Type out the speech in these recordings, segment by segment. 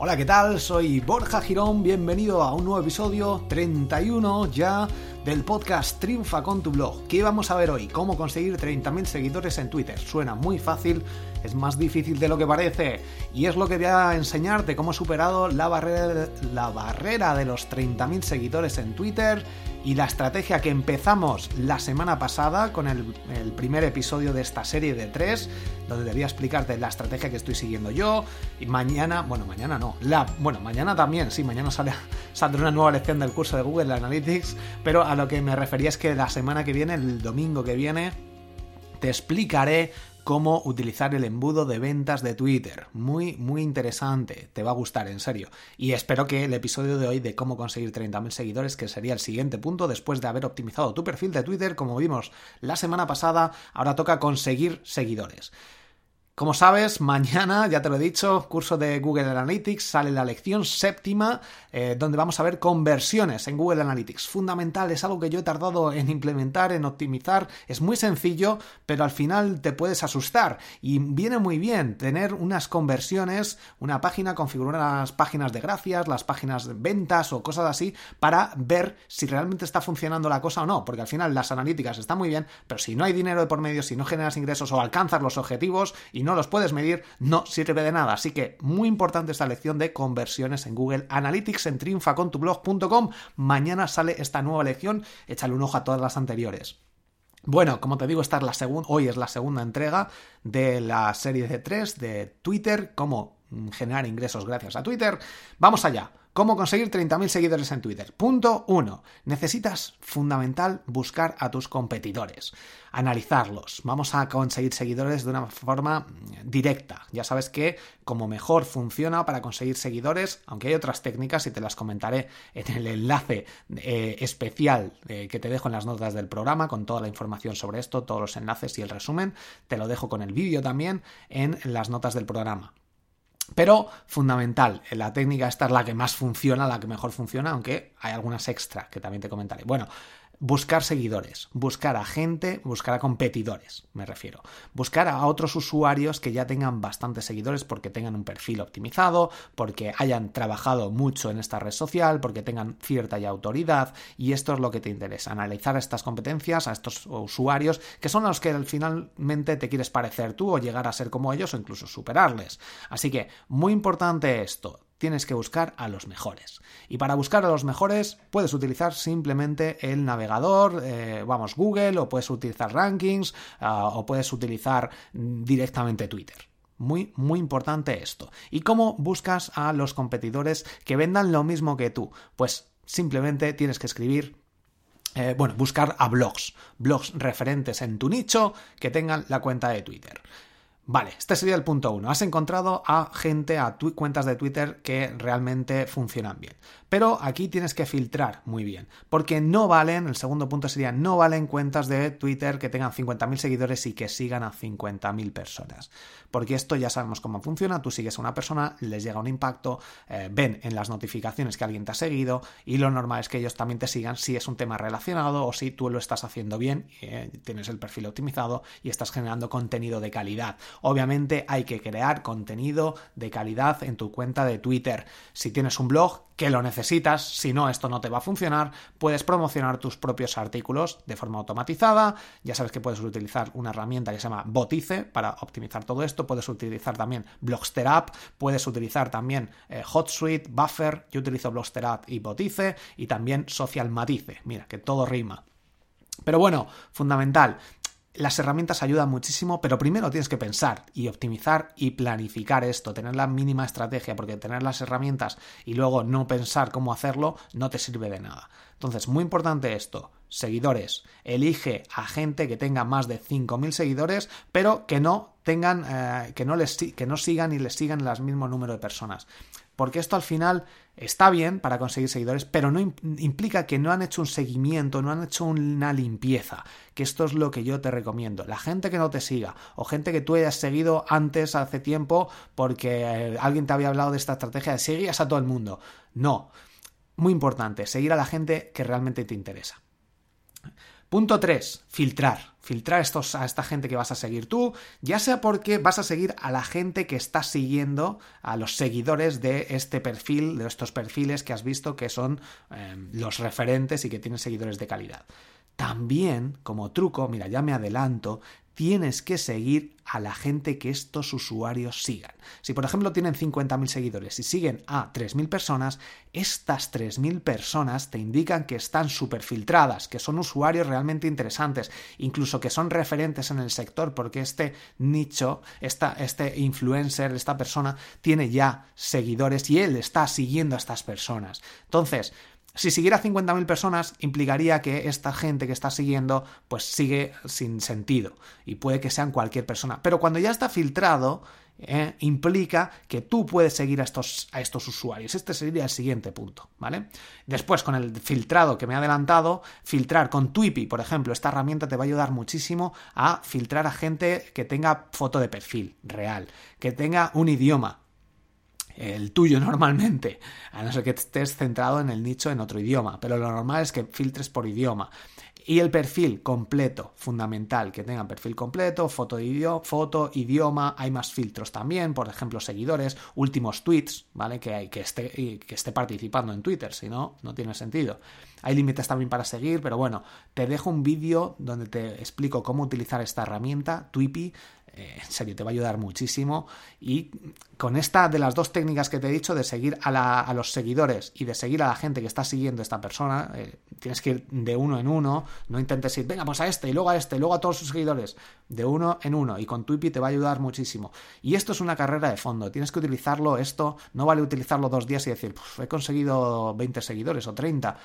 Hola, ¿qué tal? Soy Borja Girón, bienvenido a un nuevo episodio 31 ya del podcast Triunfa con tu blog. ¿Qué vamos a ver hoy? ¿Cómo conseguir 30.000 seguidores en Twitter? Suena muy fácil, es más difícil de lo que parece y es lo que voy a enseñarte cómo he superado la barrera, la barrera de los 30.000 seguidores en Twitter y la estrategia que empezamos la semana pasada con el, primer episodio de esta serie de tres, donde debía explicarte la estrategia que estoy siguiendo yo. Y mañana, bueno, mañana no, la, bueno, mañana también, sí, mañana sale, saldrá una nueva lección del curso de Google Analytics, pero a lo que me refería es que la semana que viene, el domingo que viene, te explicaré cómo utilizar el embudo de ventas de Twitter. Muy, muy interesante. Te va a gustar, en serio. Y espero que el episodio de hoy de cómo conseguir 30.000 seguidores, que sería el siguiente punto, después de haber optimizado tu perfil de Twitter, como vimos la semana pasada, ahora toca conseguir seguidores. Como sabes, mañana, ya te lo he dicho, curso de Google Analytics, sale la lección séptima, eh, donde vamos a ver conversiones en Google Analytics. Fundamental, es algo que yo he tardado en implementar, en optimizar. Es muy sencillo, pero al final te puedes asustar. Y viene muy bien tener unas conversiones, una página, configurar las páginas de gracias, las páginas de ventas o cosas así, para ver si realmente está funcionando la cosa o no. Porque al final las analíticas están muy bien, pero si no hay dinero de por medio, si no generas ingresos o alcanzas los objetivos y no los puedes medir, no sirve de nada. Así que muy importante esta lección de conversiones en Google Analytics en triunfacontublog.com. Mañana sale esta nueva lección, échale un ojo a todas las anteriores. Bueno, como te digo, esta es la segunda, hoy es la segunda entrega de la serie de tres de Twitter, cómo generar ingresos gracias a Twitter. Vamos allá. ¿Cómo conseguir 30.000 seguidores en Twitter? Punto 1. Necesitas, fundamental, buscar a tus competidores, analizarlos. Vamos a conseguir seguidores de una forma directa. Ya sabes que como mejor funciona para conseguir seguidores, aunque hay otras técnicas y te las comentaré en el enlace eh, especial eh, que te dejo en las notas del programa con toda la información sobre esto, todos los enlaces y el resumen. Te lo dejo con el vídeo también en las notas del programa. Pero fundamental, la técnica esta es la que más funciona, la que mejor funciona, aunque hay algunas extra que también te comentaré. Bueno, buscar seguidores, buscar a gente, buscar a competidores, me refiero. Buscar a otros usuarios que ya tengan bastantes seguidores porque tengan un perfil optimizado, porque hayan trabajado mucho en esta red social, porque tengan cierta autoridad y esto es lo que te interesa, analizar estas competencias a estos usuarios que son los que finalmente te quieres parecer tú o llegar a ser como ellos o incluso superarles. Así que muy importante esto, tienes que buscar a los mejores. Y para buscar a los mejores puedes utilizar simplemente el navegador, eh, vamos, Google, o puedes utilizar rankings, ah, o puedes utilizar mm, directamente Twitter. Muy, muy importante esto. ¿Y cómo buscas a los competidores que vendan lo mismo que tú? Pues simplemente tienes que escribir eh, bueno, buscar a blogs, blogs referentes en tu nicho que tengan la cuenta de Twitter. Vale, este sería el punto uno. Has encontrado a gente, a cuentas de Twitter que realmente funcionan bien. Pero aquí tienes que filtrar muy bien, porque no valen, el segundo punto sería, no valen cuentas de Twitter que tengan 50.000 seguidores y que sigan a 50.000 personas. Porque esto ya sabemos cómo funciona, tú sigues a una persona, les llega un impacto, eh, ven en las notificaciones que alguien te ha seguido y lo normal es que ellos también te sigan si es un tema relacionado o si tú lo estás haciendo bien, eh, tienes el perfil optimizado y estás generando contenido de calidad. Obviamente hay que crear contenido de calidad en tu cuenta de Twitter. Si tienes un blog, que lo necesitas, si no, esto no te va a funcionar, puedes promocionar tus propios artículos de forma automatizada, ya sabes que puedes utilizar una herramienta que se llama Botice para optimizar todo esto, puedes utilizar también Blogster puedes utilizar también eh, HotSuite, Buffer, yo utilizo Blogster y Botice y también Social Matice, mira, que todo rima. Pero bueno, fundamental, las herramientas ayudan muchísimo, pero primero tienes que pensar y optimizar y planificar esto, tener la mínima estrategia, porque tener las herramientas y luego no pensar cómo hacerlo no te sirve de nada. Entonces, muy importante esto, seguidores, elige a gente que tenga más de 5.000 seguidores, pero que no tengan, eh, que, no les, que no sigan y les sigan el mismo número de personas porque esto al final está bien para conseguir seguidores, pero no implica que no han hecho un seguimiento, no han hecho una limpieza, que esto es lo que yo te recomiendo. La gente que no te siga o gente que tú hayas seguido antes, hace tiempo, porque eh, alguien te había hablado de esta estrategia de seguías a todo el mundo. No, muy importante, seguir a la gente que realmente te interesa. Punto 3. Filtrar. Filtrar estos, a esta gente que vas a seguir tú, ya sea porque vas a seguir a la gente que está siguiendo, a los seguidores de este perfil, de estos perfiles que has visto que son em, los referentes y que tienen seguidores de calidad. También, como truco, mira, ya me adelanto, tienes que seguir a la gente que estos usuarios sigan. Si por ejemplo tienen 50.000 seguidores y siguen a 3.000 personas, estas 3.000 personas te indican que están súper filtradas, que son usuarios realmente interesantes, incluso que son referentes en el sector porque este nicho, esta, este influencer, esta persona tiene ya seguidores y él está siguiendo a estas personas. Entonces, si siguiera 50.000 personas, implicaría que esta gente que está siguiendo, pues sigue sin sentido. Y puede que sean cualquier persona. Pero cuando ya está filtrado, eh, implica que tú puedes seguir a estos, a estos usuarios. Este sería el siguiente punto, ¿vale? Después, con el filtrado que me he adelantado, filtrar con Twippy, por ejemplo, esta herramienta te va a ayudar muchísimo a filtrar a gente que tenga foto de perfil real, que tenga un idioma, el tuyo normalmente, a no ser que estés centrado en el nicho en otro idioma, pero lo normal es que filtres por idioma. Y el perfil completo, fundamental, que tengan perfil completo, foto, idioma, foto, idioma, hay más filtros también, por ejemplo, seguidores, últimos tweets, ¿vale? Que, hay, que, esté, participando en Twitter, si no, no tiene sentido. Hay límites también para seguir, pero bueno, te dejo un vídeo donde te explico cómo utilizar esta herramienta, Twippy, eh, en serio, te va a ayudar muchísimo. Y con esta de las dos técnicas que te he dicho, de seguir a, los seguidores y de seguir a la gente que está siguiendo a esta persona, eh, tienes que ir de uno en uno, no intentes ir, venga, pues a este, y luego a este, y luego a todos sus seguidores, de uno en uno. Y con Twippy te va a ayudar muchísimo. Y esto es una carrera de fondo, tienes que utilizarlo, esto no vale utilizarlo dos días y decir, he conseguido 20 seguidores o 30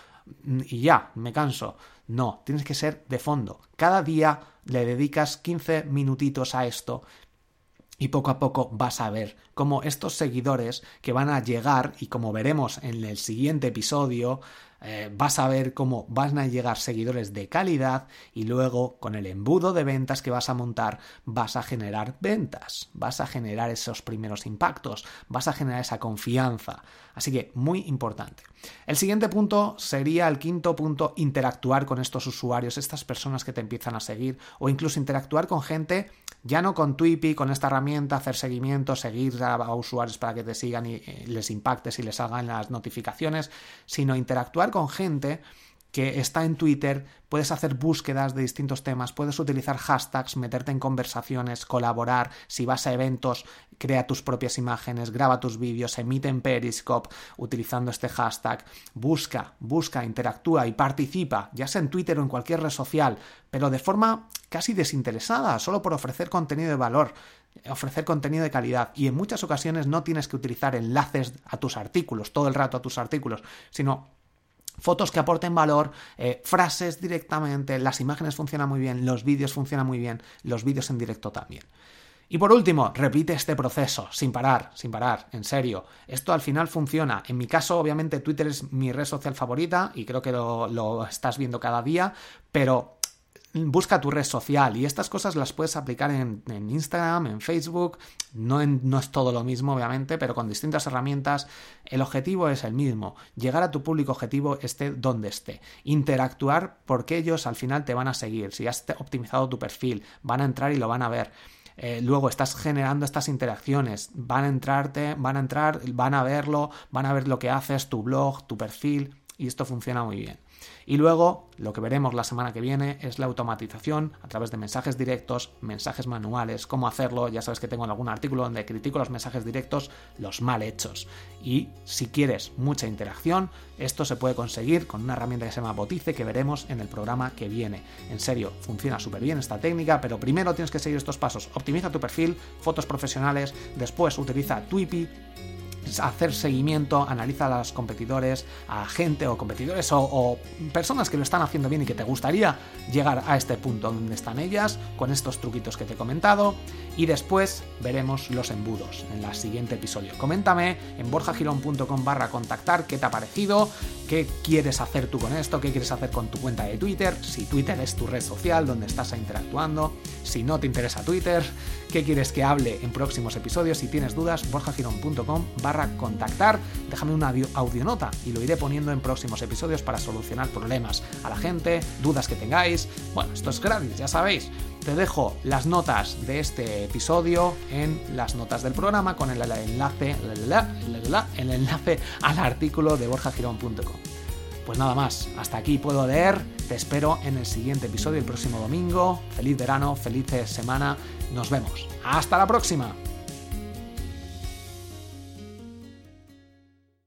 y ya, me canso. No, tienes que ser de fondo. Cada día le dedicas 15 minutitos a esto y poco a poco vas a ver cómo estos seguidores que van a llegar y como veremos en el siguiente episodio eh, vas a ver cómo van a llegar seguidores de calidad y luego con el embudo de ventas que vas a montar vas a generar ventas, vas a generar esos primeros impactos, vas a generar esa confianza. Así que muy importante. El siguiente punto sería el quinto punto, interactuar con estos usuarios, estas personas que te empiezan a seguir o incluso interactuar con gente ya no con Twippy, con esta herramienta, hacer seguimiento, seguir a, usuarios para que te sigan y eh, les impactes y les hagan las notificaciones, sino interactuar con gente que está en Twitter, puedes hacer búsquedas de distintos temas, puedes utilizar hashtags, meterte en conversaciones, colaborar, si vas a eventos, crea tus propias imágenes, graba tus vídeos, emite en Periscope utilizando este hashtag, busca, busca, interactúa y participa, ya sea en Twitter o en cualquier red social, pero de forma casi desinteresada, solo por ofrecer contenido de valor ofrecer contenido de calidad. Y en muchas ocasiones no tienes que utilizar enlaces a tus artículos, todo el rato a tus artículos, sino fotos que aporten valor, eh, frases directamente, las imágenes funcionan muy bien, los vídeos funcionan muy bien, los vídeos en directo también. Y por último, repite este proceso, sin parar, sin parar, en serio. Esto al final funciona. En mi caso, obviamente, Twitter es mi red social favorita y creo que lo, lo estás viendo cada día, pero busca tu red social y estas cosas las puedes aplicar en, Instagram, en Facebook, no, es todo lo mismo obviamente, pero con distintas herramientas. El objetivo es el mismo, llegar a tu público objetivo esté donde esté, interactuar porque ellos al final te van a seguir, si has optimizado tu perfil, van a entrar y lo van a ver. Eh, luego estás generando estas interacciones, van a entrarte, van a entrar, van a verlo, van a ver lo que haces, tu blog, tu perfil, y esto funciona muy bien. Y luego, lo que veremos la semana que viene es la automatización a través de mensajes directos, mensajes manuales, cómo hacerlo. Ya sabes que tengo algún artículo donde critico los mensajes directos, los mal hechos. Y si quieres mucha interacción, esto se puede conseguir con una herramienta que se llama Botice que veremos en el programa que viene. En serio, funciona súper bien esta técnica, pero primero tienes que seguir estos pasos. Optimiza tu perfil, fotos profesionales, después utiliza Twippy hacer seguimiento, analiza a los competidores, a gente o competidores o, personas que lo están haciendo bien y que te gustaría llegar a este punto donde están ellas, con estos truquitos que te he comentado, y después veremos los embudos en el siguiente episodio. Coméntame en borjagirón.com barra contactar qué te ha parecido, qué quieres hacer tú con esto, qué quieres hacer con tu cuenta de Twitter, si Twitter es tu red social donde estás interactuando, si no te interesa Twitter, qué quieres que hable en próximos episodios, si tienes dudas, borjagirón.com barra contactar, déjame una audionota y lo iré poniendo en próximos episodios para solucionar problemas a la gente, dudas que tengáis. Bueno, esto es gratis, ya sabéis. Te dejo las notas de este episodio en las notas del programa con el enlace, el enlace al artículo de borjagirón.com. Pues nada más, hasta aquí puedo leer, te espero en el siguiente episodio el próximo domingo, feliz verano, feliz semana, nos vemos, hasta la próxima.